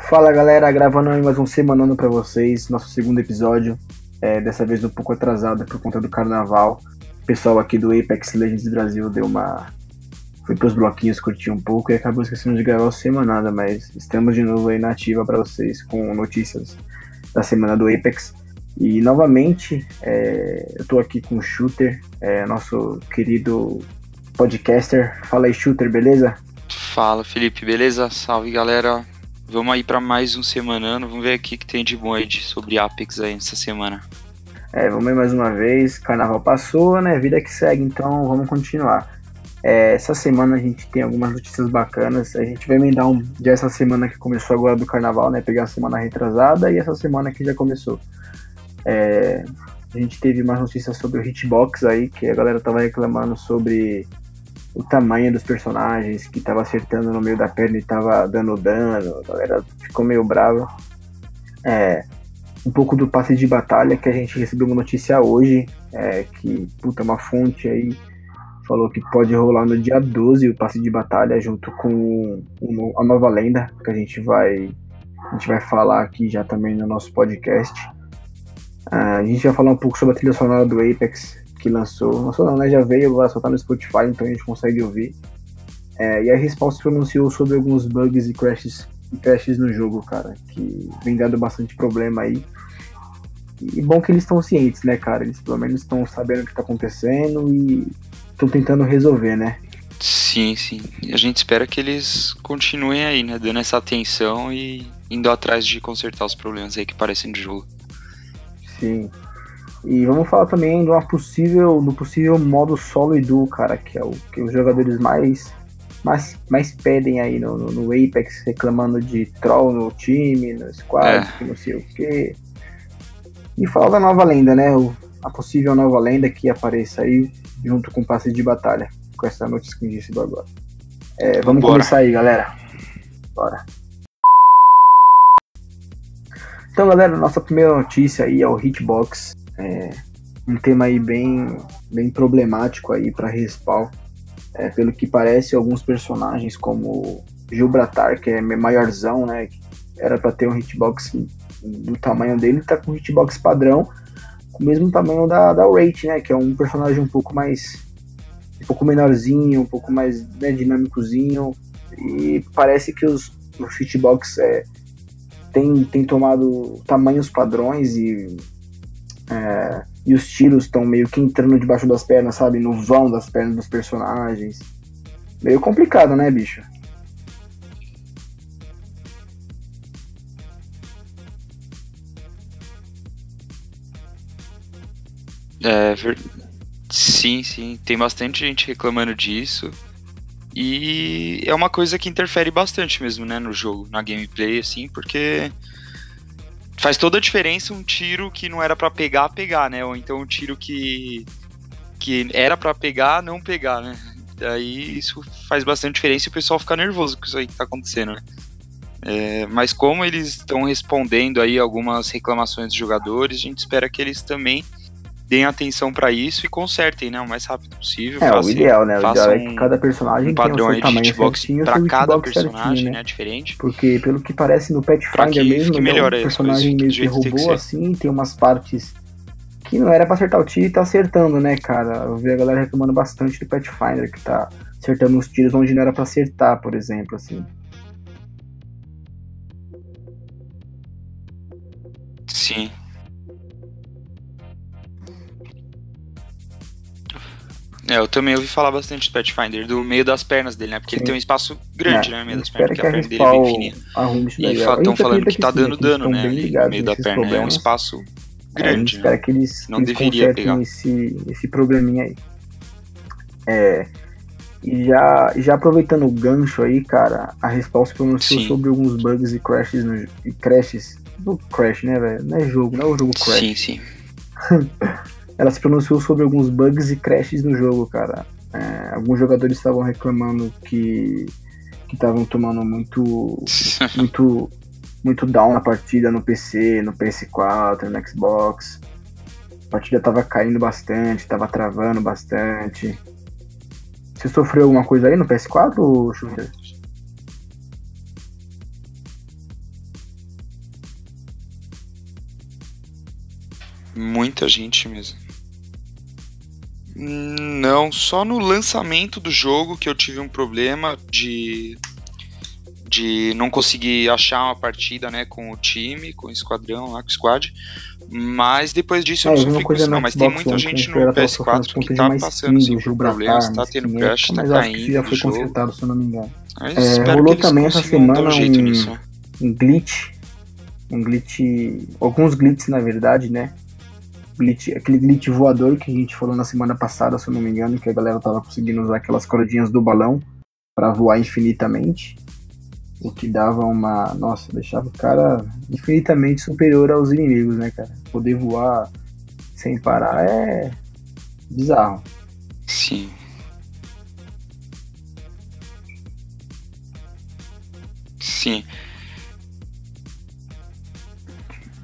Fala galera, gravando mais um semanando para vocês, nosso segundo episódio, é, dessa vez um pouco atrasado por conta do carnaval. O pessoal aqui do Apex Legends Brasil deu uma. Foi pros bloquinhos curtir um pouco e acabou esquecendo de gravar o semanada, mas estamos de novo aí na ativa para vocês com notícias da semana do Apex. E novamente, é, eu tô aqui com o Shooter, é, nosso querido podcaster. Fala aí, Shooter, beleza? Fala, Felipe, beleza? Salve, galera. Vamos aí para mais um semanando. Vamos ver aqui que tem de bom de, sobre Apex aí nessa semana. É, vamos aí mais uma vez. Carnaval passou, né? Vida que segue, então vamos continuar. É, essa semana a gente tem algumas notícias bacanas. A gente vai emendar um dia essa semana que começou agora do carnaval, né? Pegar a semana retrasada e essa semana que já começou. É, a gente teve umas notícias sobre o hitbox aí, que a galera tava reclamando sobre o tamanho dos personagens, que tava acertando no meio da perna e tava dando dano, a galera ficou meio brava. É, um pouco do passe de batalha, que a gente recebeu uma notícia hoje, é, que, puta, uma fonte aí falou que pode rolar no dia 12 o passe de batalha, junto com a nova lenda, que a gente vai, a gente vai falar aqui já também no nosso podcast. Uh, a gente vai falar um pouco sobre a trilha sonora do Apex, que lançou. Lançou não, né? Já veio, agora só tá no Spotify, então a gente consegue ouvir. É, e a Respawn se pronunciou sobre alguns bugs e crashes, e crashes no jogo, cara, que vem dando bastante problema aí. E bom que eles estão cientes, né, cara? Eles pelo menos estão sabendo o que tá acontecendo e estão tentando resolver, né? Sim, sim. E a gente espera que eles continuem aí, né? Dando essa atenção e indo atrás de consertar os problemas aí que parecem de jogo. Sim. E vamos falar também de uma possível, do possível modo solo e duo, cara, que é o que os jogadores mais mais, mais pedem aí no, no, no Apex, reclamando de troll no time, no squad, é. que não sei o quê. E falar da nova lenda, né? O, a possível nova lenda que apareça aí junto com o passe de batalha, com essa notícia que a gente recebeu agora. É, vamos Bora. começar aí, galera. Bora. Então, galera, nossa primeira notícia aí é o Hitbox. É um tema aí bem, bem problemático aí para Respawn. É, pelo que parece, alguns personagens como Gilbratar, que é maiorzão, né? Era para ter um hitbox do tamanho dele, tá com hitbox padrão, com o mesmo tamanho da, da Rate, né? Que é um personagem um pouco mais. um pouco menorzinho, um pouco mais né, dinâmicozinho. E parece que os, os hitbox é, tem, tem tomado tamanhos padrões e é, e os tiros estão meio que entrando debaixo das pernas, sabe? No vão das pernas dos personagens. Meio complicado, né, bicho? É, ver... sim, sim. Tem bastante gente reclamando disso. E é uma coisa que interfere bastante mesmo, né, no jogo, na gameplay, assim, porque faz toda a diferença um tiro que não era para pegar, pegar, né? Ou então um tiro que, que era para pegar, não pegar, né? Daí isso faz bastante diferença e o pessoal fica nervoso com isso aí que tá acontecendo, né? É, mas como eles estão respondendo aí algumas reclamações dos jogadores, a gente espera que eles também deem atenção para isso e consertem, né, o mais rápido possível. É, façam, o ideal, né? O ideal é que cada personagem um padrão tem o seu tamanho hitbox para cada personagem, certinho, né? né? Diferente. Porque pelo que parece no Pathfinder mesmo, que né, o personagem meio que roubou assim, tem umas partes que não era para acertar o tiro e tá acertando, né, cara? Eu vi a galera reclamando bastante do Pathfinder, que tá acertando uns tiros onde não era para acertar, por exemplo, assim. Sim. É, eu também ouvi falar bastante do Pathfinder, do meio das pernas dele, né? Porque sim. ele tem um espaço grande, é, né? No meio das pernas, porque a, a perna dele é bem fininha. E estão falando que tá sim, dando dano, né? no meio da perna. Problemas. É um espaço grande. É, a gente espera que eles, não que eles deveria pegar. Esse, esse probleminha aí. É. E já, já aproveitando o gancho aí, cara, a Respawn se pronunciou sim. sobre alguns bugs e crashes no e crashes. No Crash, né, velho? Não é jogo, não é o jogo Crash. Sim, sim. ela se pronunciou sobre alguns bugs e crashes no jogo, cara. É, alguns jogadores estavam reclamando que estavam tomando muito, muito, muito down na partida no PC, no PS4, no Xbox. A partida tava caindo bastante, tava travando bastante. Você sofreu alguma coisa aí no PS4, Shooter? Muita gente mesmo. Não, só no lançamento do jogo que eu tive um problema de de não conseguir achar uma partida, né, com o time, com o esquadrão lá, com o squad. Mas depois disso É, eu não sofri com coisa isso não, mas Xbox tem muita ontem, gente que no ela tava sofrendo PS4 que tá passando assim, por Gibraltar, problemas, tá tendo skin crash, tá caindo já foi consertado, se eu não me engano. É, espero rolou também essa semana um um- né? um glitch, um glitch, alguns glitches na verdade, né? Glitch, aquele glitch voador que a gente falou na semana passada, se eu não me engano, que a galera tava conseguindo usar aquelas cordinhas do balão pra voar infinitamente, o que dava uma, nossa, deixava o cara infinitamente superior aos inimigos, né, cara? Poder voar sem parar é bizarro. Sim. Sim.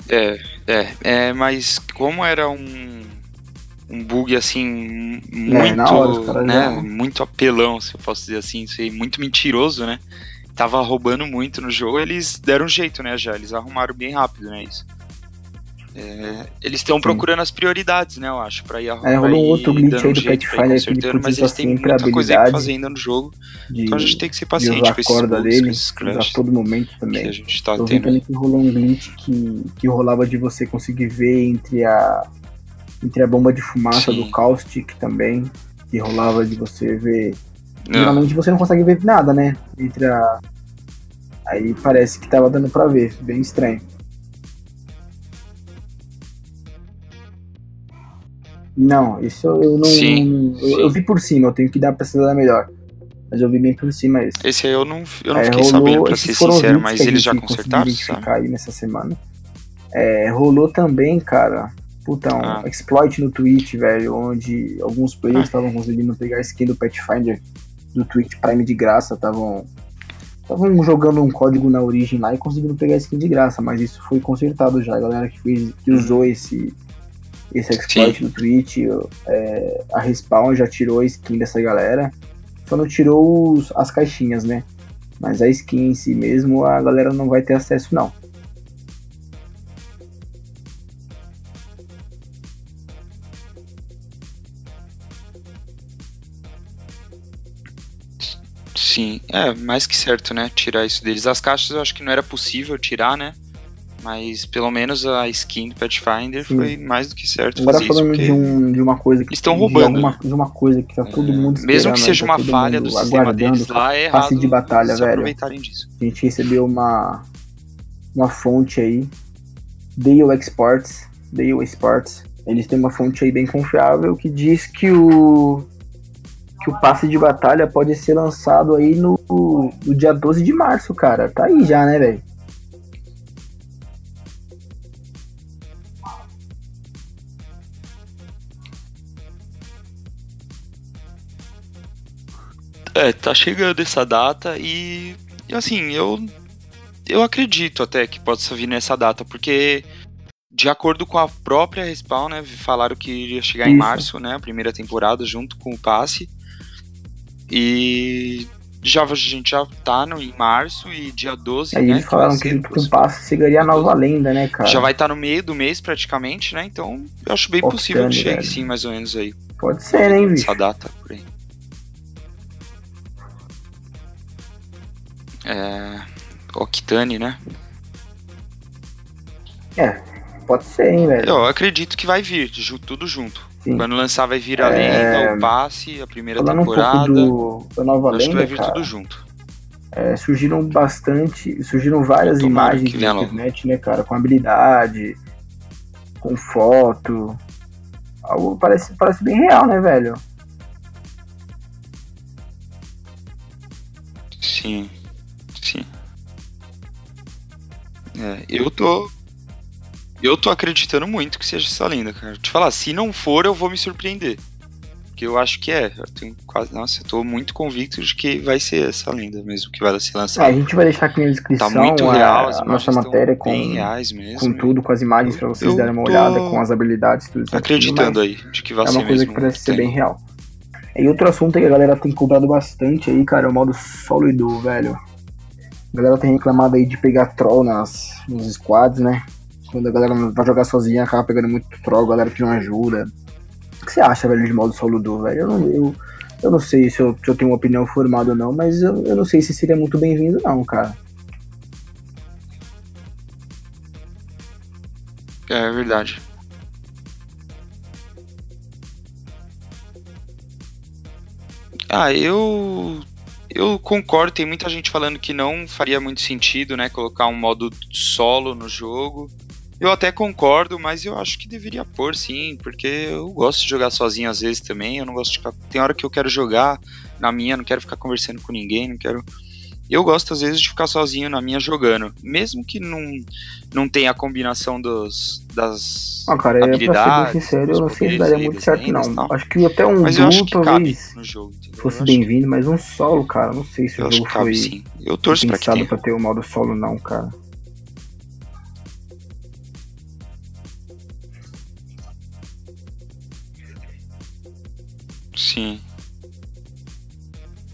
É, é, é, mas como era um, um bug assim muito, É, hora né, já- muito apelão, se eu posso dizer assim, muito mentiroso, né? Tava roubando muito no jogo, eles deram um jeito, né, já, eles arrumaram bem rápido, né, isso. É, eles estão procurando as prioridades, né, eu acho, pra ir arrumar É, rolou outro glitch aí do Pathfinder que ele mas eles têm muita coisa aí pra habilidade fazer ainda no jogo, De, então a gente tem que ser paciente com a esses corda bugs, com dele, esses usar crashes todo momento que também. a gente tá Eu tendo. também que rolou um glitch que, que rolava de você conseguir ver entre a entre a bomba de fumaça Sim. do caustic também, que rolava de você ver. Não, Geralmente você não consegue ver nada, né? Entre a. Aí parece que tava dando pra ver, bem estranho. Não, isso eu não. Sim, eu, eu vi por cima, eu tenho que dar pra pesquisar melhor. Mas eu vi bem por cima esse. esse aí eu não, eu não É, fiquei rolou- sabendo, pra ser sincero, mas eles já consertaram, sabe? aí nessa semana. É, rolou também, cara, puta, um Ah. exploit no Twitch, velho, onde alguns players Ah. estavam conseguindo pegar a skin do Pathfinder do Twitch Prime de graça, estavam estavam jogando um código na origem lá e conseguindo pegar a skin de graça, mas isso foi consertado já, a galera que fez, que usou esse esse exploit no Twitch, é, a Respawn já tirou a skin dessa galera, só não tirou os- as caixinhas, né? Mas a skin em si mesmo, a galera não vai ter acesso, não. Sim, é mais que certo, né? Tirar isso deles. As caixas eu acho que não era possível tirar, né? Mas pelo menos a skin do Pathfinder Sim. foi mais do que certo Agora falando porque de, um, de uma coisa que Eles tão de roubando, alguma- de uma coisa que tá todo é, mundo mesmo que seja tá uma falha do sistema deles lá, é errado de batalha, velho. aproveitarem disso. A gente recebeu uma uma fonte aí, Dale Exports, Dale Exports. Eles têm uma fonte aí bem confiável que diz que o que o passe de batalha pode ser lançado aí no, no dia 12 de março, cara. Tá aí já, né, velho? É, tá chegando essa data e, e assim, eu eu acredito até que possa vir nessa data, porque de acordo com a própria Respawn, né, falaram que iria chegar em Isso. março, né, a primeira temporada junto com o passe. E já a gente já tá no, em março e dia 12, Aí né, eles falaram que poss- o passe chegaria a nova lenda, né, cara? já vai estar no meio do mês praticamente, né? Então eu acho bem possível que chegue velho. sim, mais ou menos aí. Pode ser, hein, bicho? Essa data por aí. É. Octane, né? Pode ser, hein, velho? Eu acredito que vai vir, tudo junto. Sim. Quando lançar vai vir a É, lenda, o passe, a primeira Falando um pouco temporada. do, da nova acho que vai lenda, vir cara, tudo junto. é, surgiram bastante, surgiram várias imagens na internet, né, cara, com habilidade, com foto, algo parece, parece bem real, né, velho? Sim. É, eu tô. Eu tô acreditando muito que seja essa lenda, cara. Te falar, se não for, eu vou me surpreender. Porque eu acho que é. Eu tenho quase. Nossa, eu tô muito convicto de que vai ser essa lenda mesmo que vai ser É, a lançada. gente vai deixar aqui na descrição Tá muito a, real, a imagens nossa matéria com, mesmo. com tudo, com as imagens pra vocês darem uma olhada, com as habilidades, tudo Acreditando mas- aí de que vai é ser uma coisa mesmo. que parece ser bem real. E outro assunto que a galera tem cobrado bastante aí, cara, é o modo solo e duo, velho. A galera tem reclamado aí de pegar troll nas, nos squads, né? Quando a galera vai jogar sozinha, acaba pegando muito troll, a galera que não ajuda. O que você acha, velho, de modo solo do, velho? Eu não, eu, eu não sei se eu, se eu tenho uma opinião formada ou não, mas eu, eu não sei se seria muito bem-vindo, não, cara. É verdade. Ah, eu eu concordo, tem muita gente falando que não faria muito sentido, né, colocar um modo solo no jogo. Eu até concordo, mas eu acho que deveria pôr sim, porque eu gosto de jogar sozinho às vezes também. Eu não gosto de ficar. Tem hora que eu quero jogar na minha, não quero ficar conversando com ninguém, não quero. Eu gosto às vezes de ficar sozinho na minha jogando, mesmo que não, não tenha a combinação dos, das ah, cara, habilidades. Pra ser bem sincero, eu não sei se daria muito certo não. Acho que até um duo talvez jogo, fosse bem-vindo, mas um solo, cara, não sei se eu o jogo foi. Eu torço pensado pra, pra ter o um modo solo não, cara. Sim.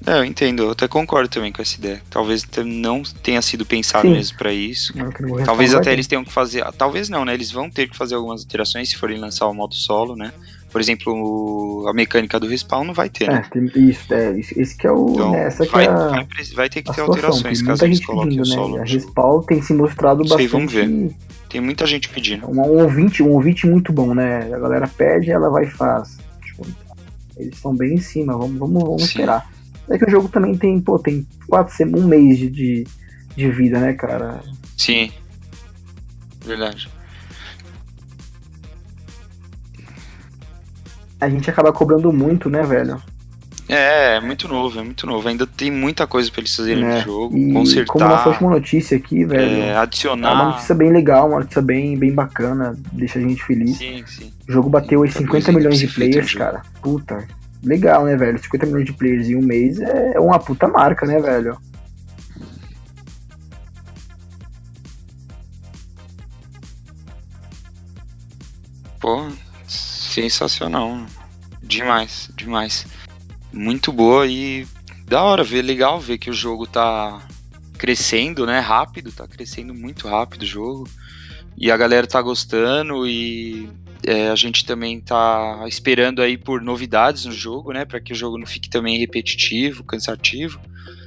É, eu entendo, eu até concordo também com essa ideia. Talvez não tenha sido pensado Sim. mesmo para isso. Talvez até eles tenham que fazer. Talvez não, né? Eles vão ter que fazer algumas alterações se forem lançar o modo solo, né? Por exemplo, a mecânica do respawn não vai ter, né? É, tem, isso, é, esse que é o. Então, né, vai, é a, vai, vai, ter que ter alterações caso eles coloquem o solo. Né? A respawn tem se mostrado bastante. Sei, vamos ver. Tem muita gente pedindo. Um, um, ouvinte, um ouvinte muito bom, né? A galera pede, ela vai e faz. Tipo, eles estão bem em cima, vamos, vamos, vamos esperar. É que o jogo também tem, pô, tem quatro um mês de, de vida, né, cara? Sim. Verdade. A gente acaba cobrando muito, né, velho? É, é muito novo, é muito novo. Ainda tem muita coisa pra eles fazerem é, no jogo, e consertar. Como nossa última notícia aqui, velho. É, adicionar. É uma notícia bem legal, uma notícia bem, bem bacana, deixa a gente feliz. Sim, sim. O jogo bateu os 50 milhões de players, cara. Puta, legal, né, velho? 50 milhões de players em um mês é uma puta marca, né, velho? Pô, sensacional. Demais, demais. Muito boa e da hora ver, legal ver que o jogo tá crescendo, né? Rápido, tá crescendo muito rápido o jogo. E a galera tá gostando e é, a gente também tá esperando aí por novidades no jogo, né? Para que o jogo não fique também repetitivo, cansativo.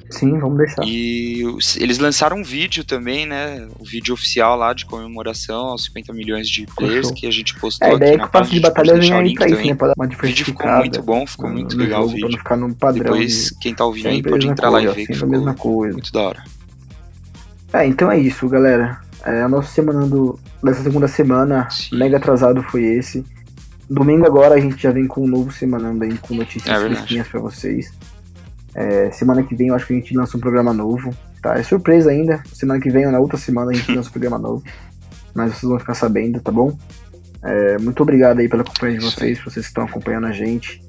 Sim, vamos deixar. E eles lançaram um vídeo também, né? O um vídeo oficial lá de comemoração aos 50 milhões de players que a gente postou é, a ideia é que o passo de batalha vem aí pra isso, né? Pra dar uma. O vídeo ficou muito bom, ficou muito legal jogo, o vídeo. Pra não ficar num padrão. Depois, quem tá ouvindo aí pode entrar coisa, lá e ver que ficou mesma coisa. muito da hora. É, então é isso, galera. É, a nossa semana do, dessa segunda semana, Sim. mega atrasado foi esse. Domingo agora a gente já vem com um novo semanando aí, com notícias é fresquinhas pra vocês. É, semana que vem eu acho que a gente lança um programa novo, tá? É surpresa ainda. Semana que vem ou na outra semana a gente lança um programa novo. Mas vocês vão ficar sabendo, tá bom? É, muito obrigado aí pela companhia de vocês, vocês que estão acompanhando a gente.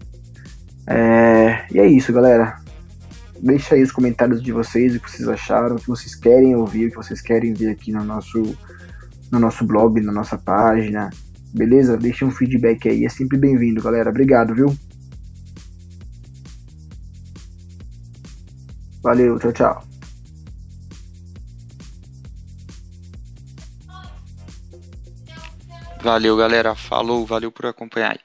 É, e é isso, galera. Deixa aí os comentários de vocês, o que vocês acharam, o que vocês querem ouvir, o que vocês querem ver aqui no nosso, no nosso blog, na nossa página. Beleza? Deixa um feedback aí, é sempre bem-vindo, galera. Obrigado, viu? Valeu, tchau, tchau. Valeu, galera. Falou, valeu por acompanhar.